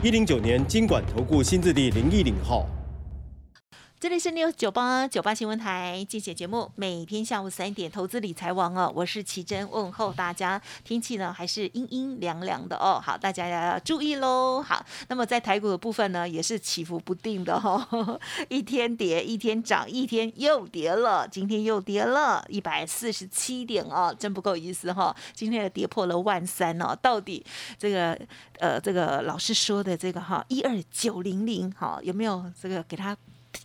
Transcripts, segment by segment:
一零九年金管投顾新字第零一零号。这里是六九八九八新闻台，竞选节目，每天下午三点，投资理财王哦，我是奇珍，问候大家。天气呢还是阴阴凉凉的哦，好，大家要注意喽。好，那么在台股的部分呢，也是起伏不定的哈，一天跌，一天涨，一天又跌了，今天又跌了一百四十七点哦，真不够意思哈。今天又跌破了万三哦，到底这个呃这个老师说的这个哈一二九零零哈有没有这个给他？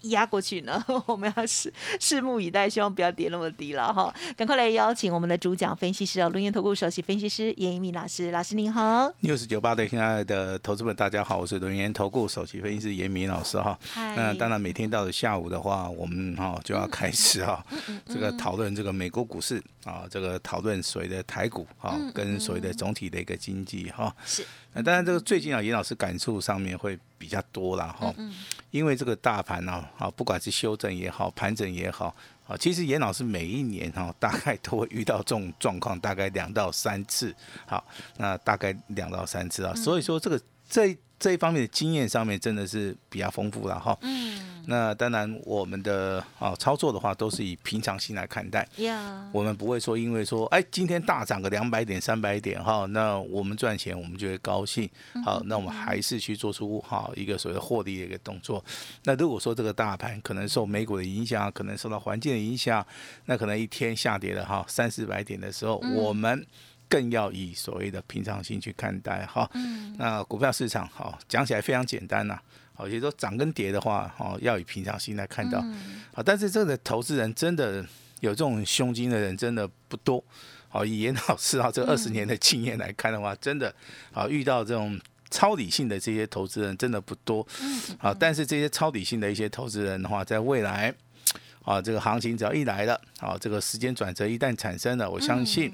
压过去呢，我们要拭拭目以待，希望不要跌那么低了哈。赶快来邀请我们的主讲分析师哦，龙岩投顾首席分析师严一鸣老师，老师您好。news 九八的亲爱的投资们，大家好，我是龙岩投顾首席分析师严明老师哈。那当然，每天到了下午的话，我们哈就要开始哈，这个讨论这个美国股市啊，这个讨论所谓的台股啊，跟所谓的总体的一个经济哈。是。那当然，这个最近啊，严老师感触上面会比较多了哈，因为这个大盘呢，啊，不管是修正也好，盘整也好，啊，其实严老师每一年哈，大概都会遇到这种状况，大概两到三次，好，那大概两到三次啊，所以说这个这这一方面的经验上面真的是比较丰富了哈。嗯。那当然，我们的啊操作的话，都是以平常心来看待。呀，我们不会说，因为说，哎，今天大涨个两百点、三百点，哈，那我们赚钱，我们就会高兴。好，那我们还是去做出哈一个所谓的获利的一个动作。那如果说这个大盘可能受美股的影响，可能受到环境的影响，那可能一天下跌了哈三四百点的时候，我们更要以所谓的平常心去看待哈。那股票市场好讲起来非常简单呐。好，也就说涨跟跌的话，哦，要以平常心来看到。好，但是这个投资人真的有这种胸襟的人真的不多。好，以严老师啊这二十年的经验来看的话，真的啊遇到这种超理性的这些投资人真的不多。好，但是这些超理性的一些投资人的话，在未来啊这个行情只要一来了，啊这个时间转折一旦产生了，我相信。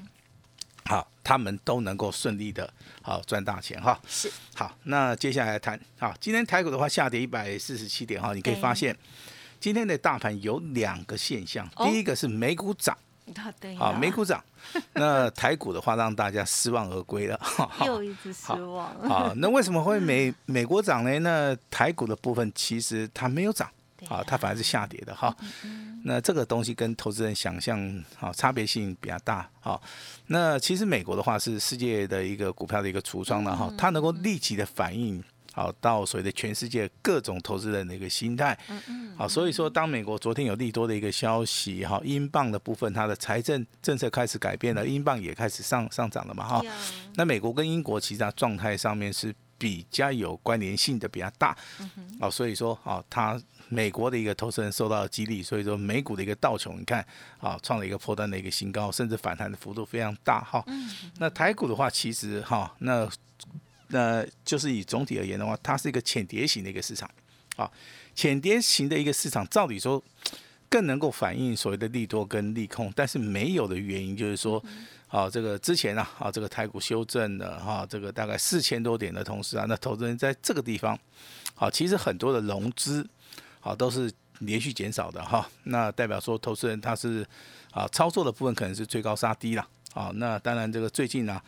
好，他们都能够顺利的，好赚大钱哈。是，好，那接下来谈，好，今天台股的话下跌一百四十七点哈，你可以发现今天的大盘有两个现象，第一个是美股涨，好，美股涨，那台股的话让大家失望而归了，又一次失望。好，那为什么会美 美国涨呢？那台股的部分其实它没有涨。啊，它反而是下跌的哈，那这个东西跟投资人想象啊差别性比较大啊。那其实美国的话是世界的一个股票的一个橱窗了哈，它能够立即的反应好到所谓的全世界各种投资人的一个心态。好，所以说当美国昨天有利多的一个消息哈，英镑的部分它的财政政策开始改变了，英镑也开始上上涨了嘛哈。那美国跟英国其实它状态上面是比较有关联性的比较大。嗯哦，所以说啊它。美国的一个投资人受到激励，所以说美股的一个道琼，你看啊，创了一个破断的一个新高，甚至反弹的幅度非常大哈。那台股的话，其实哈，那那就是以总体而言的话，它是一个浅跌型的一个市场啊。浅跌型的一个市场，照理说更能够反映所谓的利多跟利空，但是没有的原因就是说，啊，这个之前啊，啊，这个台股修正的哈，这个大概四千多点的同时啊，那投资人在这个地方，好，其实很多的融资。好，都是连续减少的哈，那代表说投资人他是啊操作的部分可能是追高杀低了，啊，那当然这个最近呢，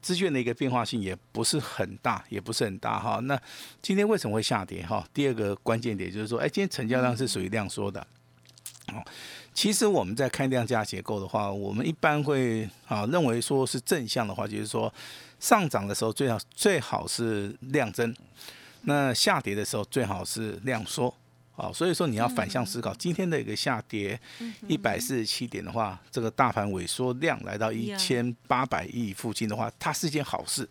资券的一个变化性也不是很大，也不是很大哈。那今天为什么会下跌哈？第二个关键点就是说，哎，今天成交量是属于量缩的，哦，其实我们在看量价结构的话，我们一般会啊认为说是正向的话，就是说上涨的时候最好最好是量增，那下跌的时候最好是量缩。哦，所以说你要反向思考，今天的一个下跌一百四十七点的话，这个大盘萎缩量来到一千八百亿附近的话，它是一件好事，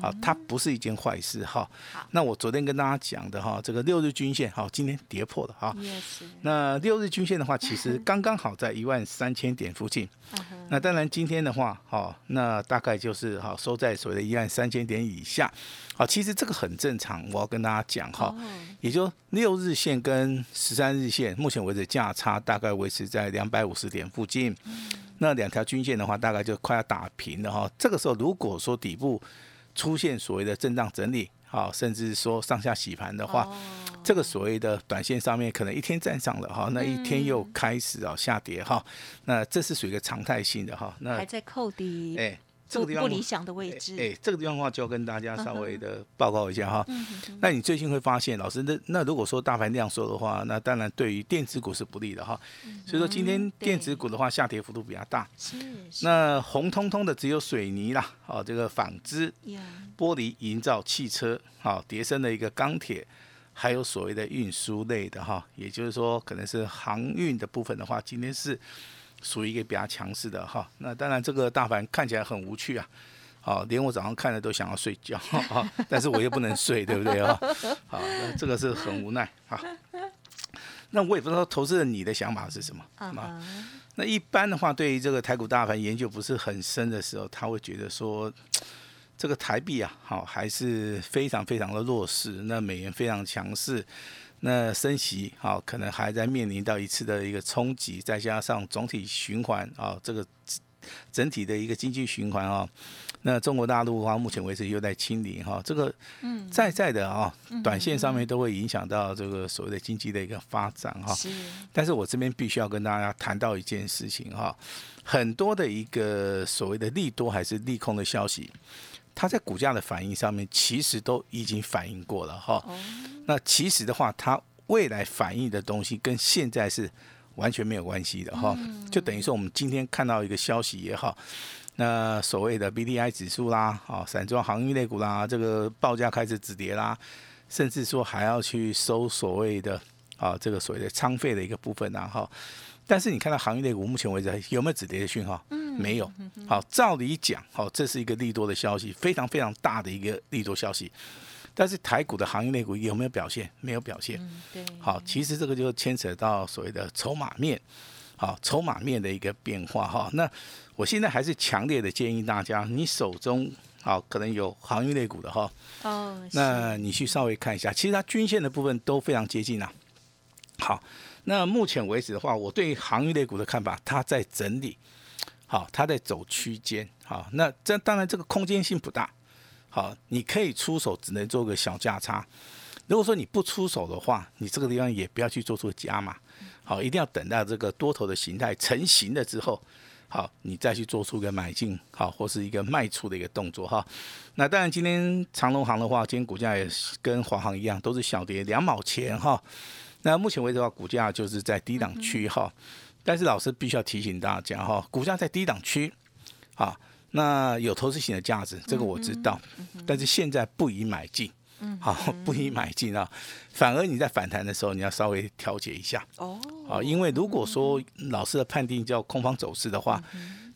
啊，它不是一件坏事哈。那我昨天跟大家讲的哈，这个六日均线哈，今天跌破了哈。那六日均线的话，其实刚刚好在一万三千点附近。那当然今天的话，好，那大概就是好收在所谓的一万三千点以下。好，其实这个很正常，我要跟大家讲哈，也就六日线跟十三日线，目前为止价差大概维持在两百五十点附近。那两条均线的话，大概就快要打平了哈。这个时候，如果说底部出现所谓的震荡整理，好，甚至说上下洗盘的话，这个所谓的短线上面可能一天站上了哈，那一天又开始啊下跌哈，那这是属于一个常态性的哈。那还在扣底。哎。这个地方不理想的位置，哎，这个地方的话就要跟大家稍微的报告一下哈。那你最近会发现，老师，那那如果说大盘量说的话，那当然对于电子股是不利的哈。所以说今天电子股的话下跌幅度比较大。是。那红彤彤的只有水泥啦，哦，这个纺织、玻璃、营造、汽车，好，叠升的一个钢铁，还有所谓的运输类的哈，也就是说可能是航运的部分的话，今天是。属于一个比较强势的哈，那当然这个大盘看起来很无趣啊，好，连我早上看了都想要睡觉哈，但是我又不能睡，对不对啊？好，那这个是很无奈啊。那我也不知道投资人你的想法是什么啊？那一般的话，对于这个台股大盘研究不是很深的时候，他会觉得说，这个台币啊，好还是非常非常的弱势，那美元非常强势。那升息好，可能还在面临到一次的一个冲击，再加上总体循环啊，这个整体的一个经济循环啊，那中国大陆的话，目前为止又在清零哈，这个在在的啊，短线上面都会影响到这个所谓的经济的一个发展哈。但是我这边必须要跟大家谈到一件事情哈，很多的一个所谓的利多还是利空的消息。它在股价的反应上面，其实都已经反映过了哈。那其实的话，它未来反映的东西跟现在是完全没有关系的哈。就等于说，我们今天看到一个消息也好，那所谓的 B D I 指数啦，啊，散装航运类股啦，这个报价开始止跌啦，甚至说还要去收所谓的啊，这个所谓的仓费的一个部分啊，哈。但是你看到行业类股目前为止有没有止跌的讯号？嗯没有。好，照理讲，好，这是一个利多的消息，非常非常大的一个利多消息。但是台股的行业类股有没有表现？没有表现。对。好，其实这个就牵扯到所谓的筹码面，好，筹码面的一个变化哈。那我现在还是强烈的建议大家，你手中好可能有行业类股的哈。哦。那你去稍微看一下，其实它均线的部分都非常接近啊。好。那目前为止的话，我对航运类股的看法，它在整理，好，它在走区间，好，那这当然这个空间性不大，好，你可以出手，只能做个小价差。如果说你不出手的话，你这个地方也不要去做出加码，好，一定要等到这个多头的形态成型了之后，好，你再去做出一个买进，好，或是一个卖出的一个动作哈。那当然，今天长隆行的话，今天股价也是跟华航一样，都是小跌两毛钱哈。那目前为止的话，股价就是在低档区哈，但是老师必须要提醒大家哈，股价在低档区，啊，那有投资型的价值，这个我知道，但是现在不宜买进，嗯好，不宜买进啊，反而你在反弹的时候，你要稍微调节一下哦，好，因为如果说老师的判定叫空方走势的话，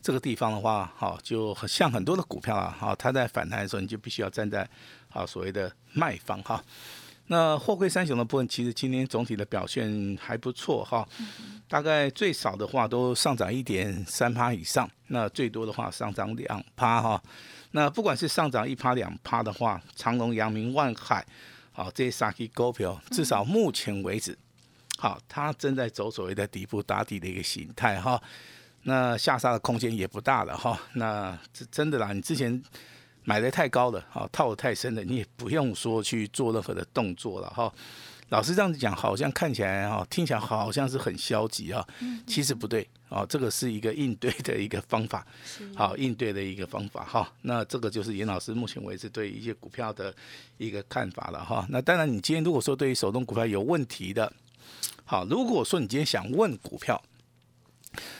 这个地方的话，好，就像很多的股票啊，好，它在反弹的时候，你就必须要站在好所谓的卖方哈。那货柜三雄的部分，其实今天总体的表现还不错哈，大概最少的话都上涨一点三趴以上，那最多的话上涨两趴哈。那不管是上涨一趴两趴的话，长隆、阳明、万海，好这些三 K 股票，至少目前为止，好它正在走所谓的底部打底的一个形态哈。那下杀的空间也不大了哈。那这真的啦，你之前。买的太高了，哈，套的太深了，你也不用说去做任何的动作了，哈。老师这样子讲，好像看起来哈，听起来好像是很消极啊，其实不对，哦，这个是一个应对的一个方法，好应对的一个方法，哈。那这个就是严老师目前为止对一些股票的一个看法了，哈。那当然，你今天如果说对于手动股票有问题的，好，如果说你今天想问股票。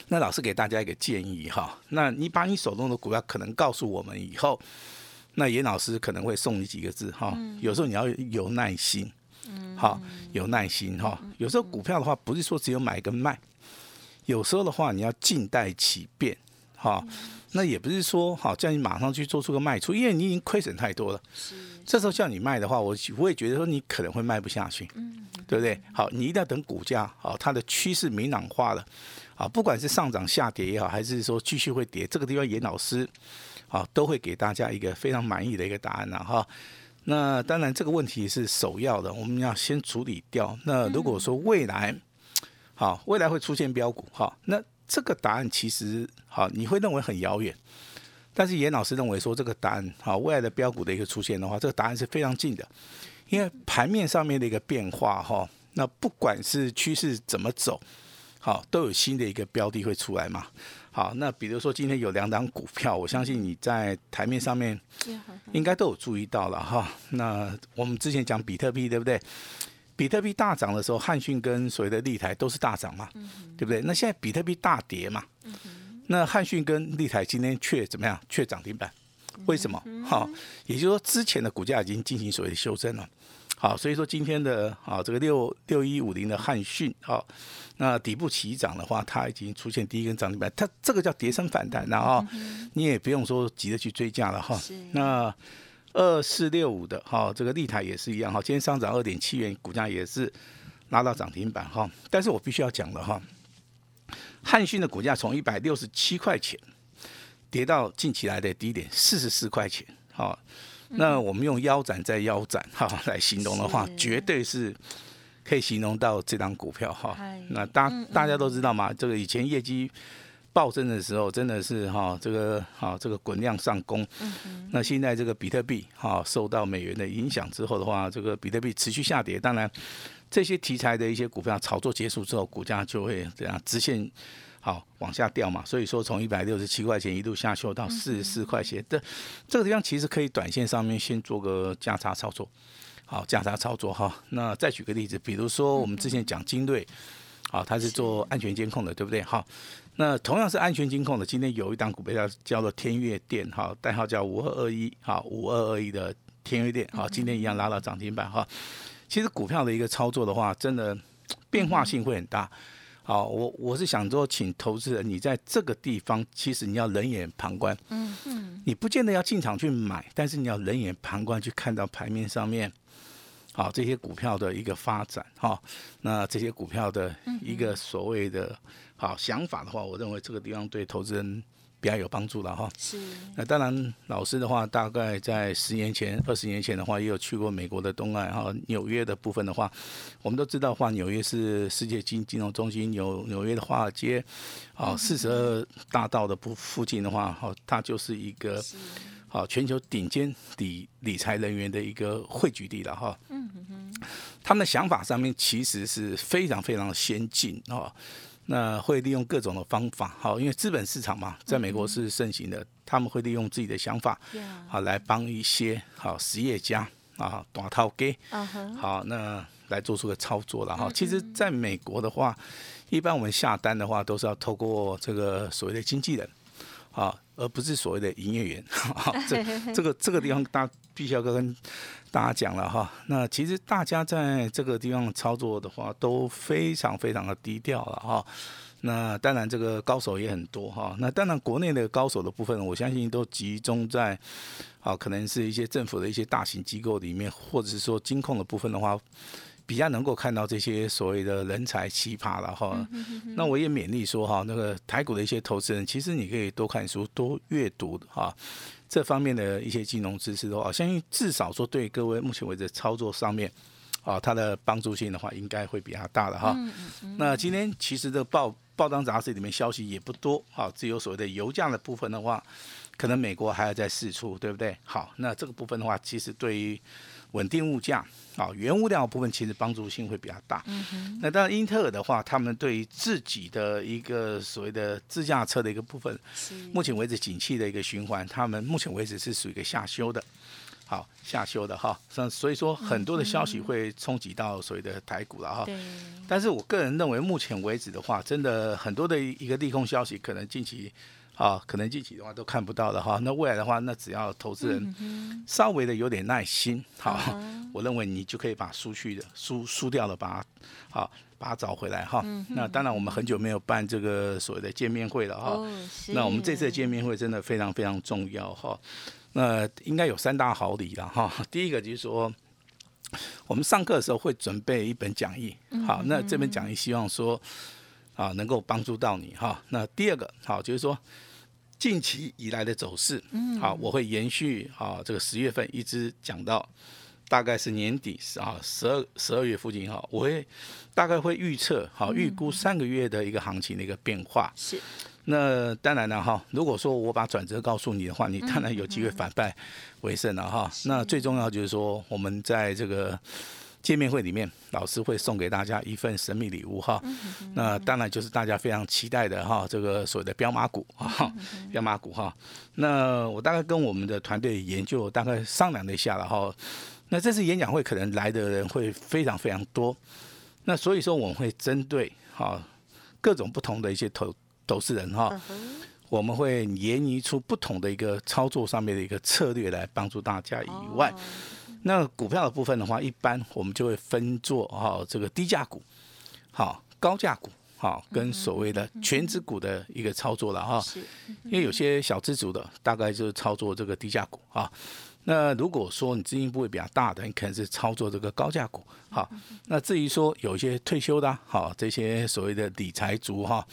那老师给大家一个建议哈，那你把你手中的股票可能告诉我们以后，那严老师可能会送你几个字哈。有时候你要有耐心，好，有耐心哈。有时候股票的话，不是说只有买跟卖，有时候的话你要静待其变，哈。那也不是说好叫你马上去做出个卖出，因为你已经亏损太多了。这时候叫你卖的话，我我也觉得说你可能会卖不下去，对不对？好，你一定要等股价好，它的趋势明朗化了，啊，不管是上涨下跌也好，还是说继续会跌，这个地方严老师啊都会给大家一个非常满意的一个答案了哈。那当然这个问题是首要的，我们要先处理掉。那如果说未来好，未来会出现标股哈，那这个答案其实好，你会认为很遥远。但是严老师认为说这个答案好，未来的标股的一个出现的话，这个答案是非常近的，因为盘面上面的一个变化哈，那不管是趋势怎么走，好都有新的一个标的会出来嘛。好，那比如说今天有两档股票，我相信你在台面上面应该都有注意到了哈。那我们之前讲比特币对不对？比特币大涨的时候，汉讯跟所谓的立台都是大涨嘛，对不对？那现在比特币大跌嘛。那汉讯跟立台今天却怎么样？却涨停板，为什么？哈，也就是说之前的股价已经进行所谓的修正了。好，所以说今天的啊这个六六一五零的汉讯，好，那底部起涨的话，它已经出现第一根涨停板，它这个叫跌升反弹，然后你也不用说急着去追价了哈。那二四六五的哈，这个立台也是一样哈，今天上涨二点七元，股价也是拉到涨停板哈。但是我必须要讲了哈。汉讯的股价从一百六十七块钱跌到近期来的低点四十四块钱，好，那我们用腰斩再腰斩哈 来形容的话，绝对是可以形容到这张股票哈。那大大家都知道嘛，这个以前业绩暴增的时候，真的是哈这个哈这个滚量上攻。那现在这个比特币哈受到美元的影响之后的话，这个比特币持续下跌，当然。这些题材的一些股票炒作结束之后，股价就会这样直线好往下掉嘛。所以说，从一百六十七块钱一度下修到四十四块钱，这这个地方其实可以短线上面先做个价差操作，好价差操作哈。那再举个例子，比如说我们之前讲精锐，好，它是做安全监控的，对不对？好，那同样是安全监控的，今天有一档股票叫做天悦电，哈，代号叫五二二一，好，五二二一的天悦电，好，今天一样拉到涨停板，哈。其实股票的一个操作的话，真的变化性会很大。好，我我是想说，请投资人，你在这个地方，其实你要冷眼旁观。嗯嗯。你不见得要进场去买，但是你要冷眼旁观，去看到盘面上面，好这些股票的一个发展。哈，那这些股票的一个所谓的好想法的话，我认为这个地方对投资人。比较有帮助了哈，是。那当然，老师的话，大概在十年前、二十年前的话，也有去过美国的东岸哈，纽约的部分的话，我们都知道话，纽约是世界金金融中心，纽纽约的华尔街，啊，四十二大道的附附近的话，哈，它就是一个，好全球顶尖理理财人员的一个汇聚地了哈。嗯哼他们的想法上面其实是非常非常先进啊。那会利用各种的方法，好，因为资本市场嘛，在美国是盛行的，他们会利用自己的想法，好来帮一些好实业家啊，短套给，好，那来做出个操作了哈。其实，在美国的话，一般我们下单的话，都是要透过这个所谓的经纪人，好，而不是所谓的营业员。这 这个这个地方，大必须要跟。大家讲了哈，那其实大家在这个地方操作的话都非常非常的低调了哈。那当然这个高手也很多哈。那当然国内的高手的部分，我相信都集中在啊，可能是一些政府的一些大型机构里面，或者是说金控的部分的话，比较能够看到这些所谓的人才奇葩了哈。那我也勉励说哈，那个台股的一些投资人，其实你可以多看书、多阅读哈。这方面的一些金融知识的话，相信至少说对各位目前为止操作上面，啊，它的帮助性的话，应该会比较大的哈。那今天其实这报报章杂志里面消息也不多，啊，只有所谓的油价的部分的话，可能美国还要再试出，对不对？好，那这个部分的话，其实对于稳定物价。啊，原物料部分其实帮助性会比较大。嗯。那当然，英特尔的话，他们对于自己的一个所谓的自驾车的一个部分，目前为止景气的一个循环，他们目前为止是属于一个下修的。好，下修的哈。所所以说，很多的消息会冲击到所谓的台股了哈。对。但是我个人认为，目前为止的话，真的很多的一个利空消息，可能近期。啊，可能近期的话都看不到的哈。那未来的话，那只要投资人稍微的有点耐心，好，我认为你就可以把输去的输输掉了，把它好把它找回来哈。那当然我们很久没有办这个所谓的见面会了哈。那我们这次的见面会真的非常非常重要哈。那应该有三大好礼了哈。第一个就是说，我们上课的时候会准备一本讲义，好，那这本讲义希望说啊能够帮助到你哈。那第二个好就是说。近期以来的走势，嗯，好，我会延续啊，这个十月份一直讲到大概是年底啊，十二十二月附近哈，我会大概会预测好预估三个月的一个行情的一个变化。是，那当然了哈，如果说我把转折告诉你的话，你当然有机会反败为胜了哈。那最重要就是说，我们在这个。见面会里面，老师会送给大家一份神秘礼物哈。那当然就是大家非常期待的哈，这个所谓的标马股哈，标马股哈。那我大概跟我们的团队研究，大概商量了一下了哈。那这次演讲会可能来的人会非常非常多。那所以说我们会针对哈各种不同的一些投投资人哈，我们会研拟出不同的一个操作上面的一个策略来帮助大家以外。那股票的部分的话，一般我们就会分做哈这个低价股，好高价股，好跟所谓的全指股的一个操作了哈。因为有些小资族的，大概就是操作这个低价股啊。那如果说你资金部位比较大的，你可能是操作这个高价股。好，那至于说有一些退休的，好这些所谓的理财族哈，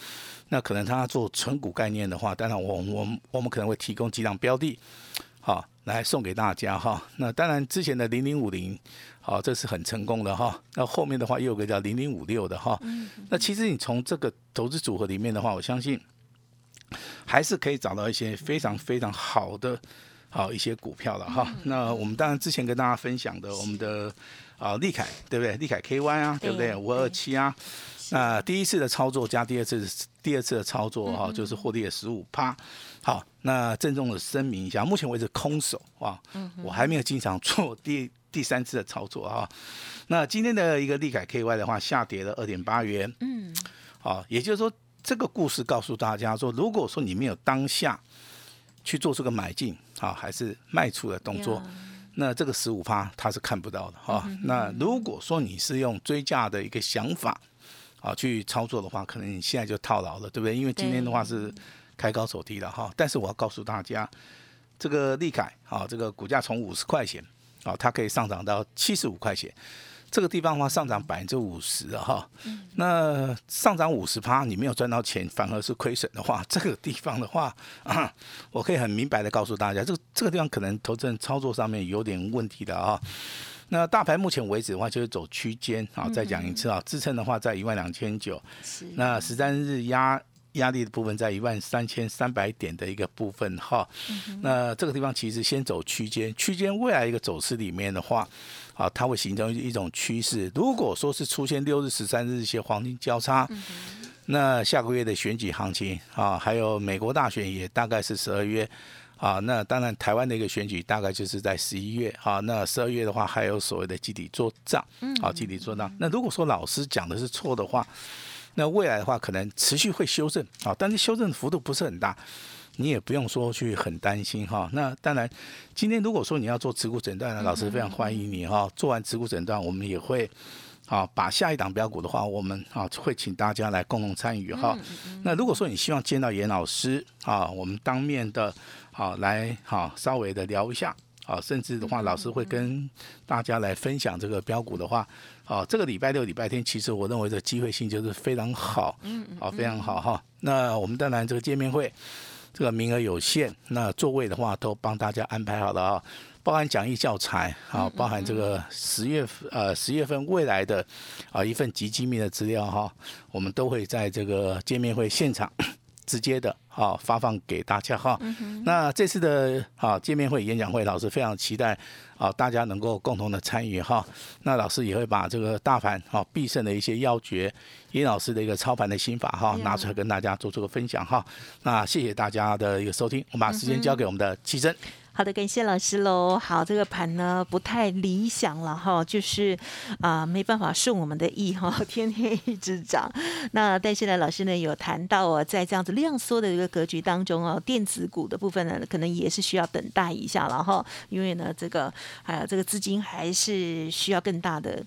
那可能他做纯股概念的话，当然我我我们可能会提供几档标的，好。来送给大家哈，那当然之前的零零五零，好，这是很成功的哈。那后面的话又有个叫零零五六的哈。那其实你从这个投资组合里面的话，我相信还是可以找到一些非常非常好的好一些股票了哈。那我们当然之前跟大家分享的，我们的啊利凯对不对？利凯 KY 啊，对不对？五二七啊。那第一次的操作加第二次第二次的操作哈，就是获利了十五趴。好，那郑重的声明一下，目前为止空手啊，我还没有经常做第第三次的操作啊。那今天的一个利凯 KY 的话，下跌了二点八元。嗯，好，也就是说这个故事告诉大家说，如果说你没有当下去做这个买进啊，还是卖出的动作，那这个十五趴它是看不到的哈。那如果说你是用追价的一个想法。啊，去操作的话，可能你现在就套牢了，对不对？因为今天的话是开高走低了哈。但是我要告诉大家，这个利凯啊，这个股价从五十块钱啊，它可以上涨到七十五块钱，这个地方的话上涨百分之五十哈。那上涨五十趴，你没有赚到钱，反而是亏损的话，这个地方的话，我可以很明白的告诉大家，这个这个地方可能投资人操作上面有点问题的啊。那大盘目前为止的话，就是走区间啊。再讲一次啊，支撑的话在一万两千九，那十三日压压力的部分在一万三千三百点的一个部分哈。那这个地方其实先走区间，区间未来一个走势里面的话，啊，它会形成一种趋势。如果说是出现六日、十三日一些黄金交叉，那下个月的选举行情啊，还有美国大选也大概是十二月。啊，那当然，台湾的一个选举大概就是在十一月啊。那十二月的话，还有所谓的集体做账，好，集体做账。那如果说老师讲的是错的话，那未来的话可能持续会修正啊，但是修正的幅度不是很大，你也不用说去很担心哈。那当然，今天如果说你要做持股诊断呢，老师非常欢迎你哈。做完持股诊断，我们也会。好，把下一档标股的话，我们啊会请大家来共同参与哈。那如果说你希望见到严老师啊，我们当面的，好来好稍微的聊一下，啊，甚至的话，老师会跟大家来分享这个标股的话，啊，这个礼拜六、礼拜天，其实我认为的机会性就是非常好，嗯，好，非常好哈。那我们当然这个见面会，这个名额有限，那座位的话都帮大家安排好了啊。包含讲义教材啊，包含这个十月呃十月份未来的啊一份极机密的资料哈，我们都会在这个见面会现场 直接的啊发放给大家哈。那这次的啊见面会演讲会，老师非常期待啊大家能够共同的参与哈。那老师也会把这个大盘哈必胜的一些要诀，尹老师的一个操盘的心法哈拿出来跟大家做这个分享哈。那谢谢大家的一个收听，我们把时间交给我们的七珍。好的，感谢老师喽。好，这个盘呢不太理想了哈，就是啊没办法顺我们的意哈，天天一直涨。那但是呢，老师呢有谈到哦，在这样子量缩的一个格局当中哦，电子股的部分呢，可能也是需要等待一下了哈，因为呢这个还有这个资金还是需要更大的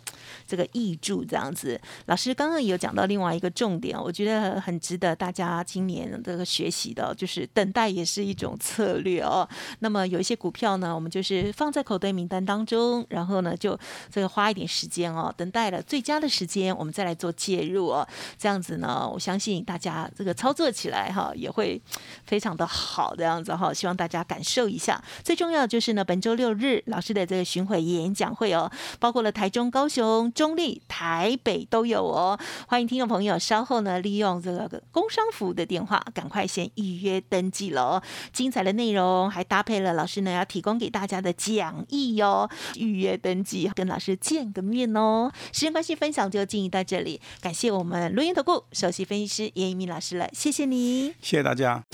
这个益助这样子。老师刚刚有讲到另外一个重点，我觉得很值得大家今年这个学习的，就是等待也是一种策略哦。那么有。有一些股票呢，我们就是放在口袋名单当中，然后呢，就这个花一点时间哦，等待了最佳的时间，我们再来做介入哦。这样子呢，我相信大家这个操作起来哈，也会非常的好这样子哈。希望大家感受一下。最重要的就是呢，本周六日老师的这个巡回演讲会哦，包括了台中、高雄、中立、台北都有哦。欢迎听众朋友稍后呢，利用这个工商服务的电话，赶快先预约登记了哦。精彩的内容还搭配了老。是呢，要提供给大家的讲义哟，预约登记，跟老师见个面哦。时间关系，分享就进行到这里，感谢我们录音投顾首席分析师严一鸣老师了，谢谢你，谢谢大家。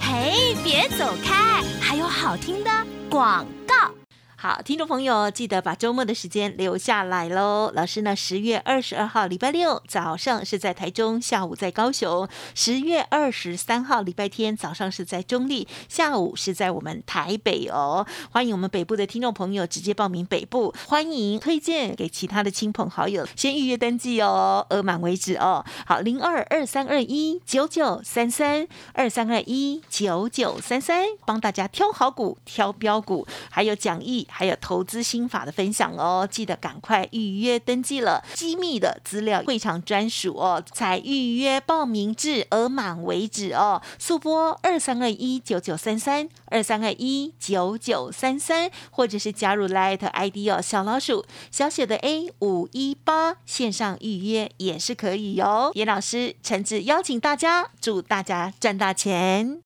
嘿，别走开，还有好听的广告。好，听众朋友，记得把周末的时间留下来喽。老师呢，十月二十二号礼拜六早上是在台中，下午在高雄；十月二十三号礼拜天早上是在中立，下午是在我们台北哦。欢迎我们北部的听众朋友直接报名北部，欢迎推荐给其他的亲朋好友，先预约登记哦，额满为止哦。好，零二二三二一九九三三二三二一九九三三，帮大家挑好股、挑标股，还有讲义。还有投资心法的分享哦，记得赶快预约登记了，机密的资料会场专属哦，才预约报名至额满为止哦，速播二三二一九九三三二三二一九九三三，或者是加入 Light ID 哦，小老鼠小写的 A 五一八线上预约也是可以哟。严老师诚挚邀请大家，祝大家赚大钱。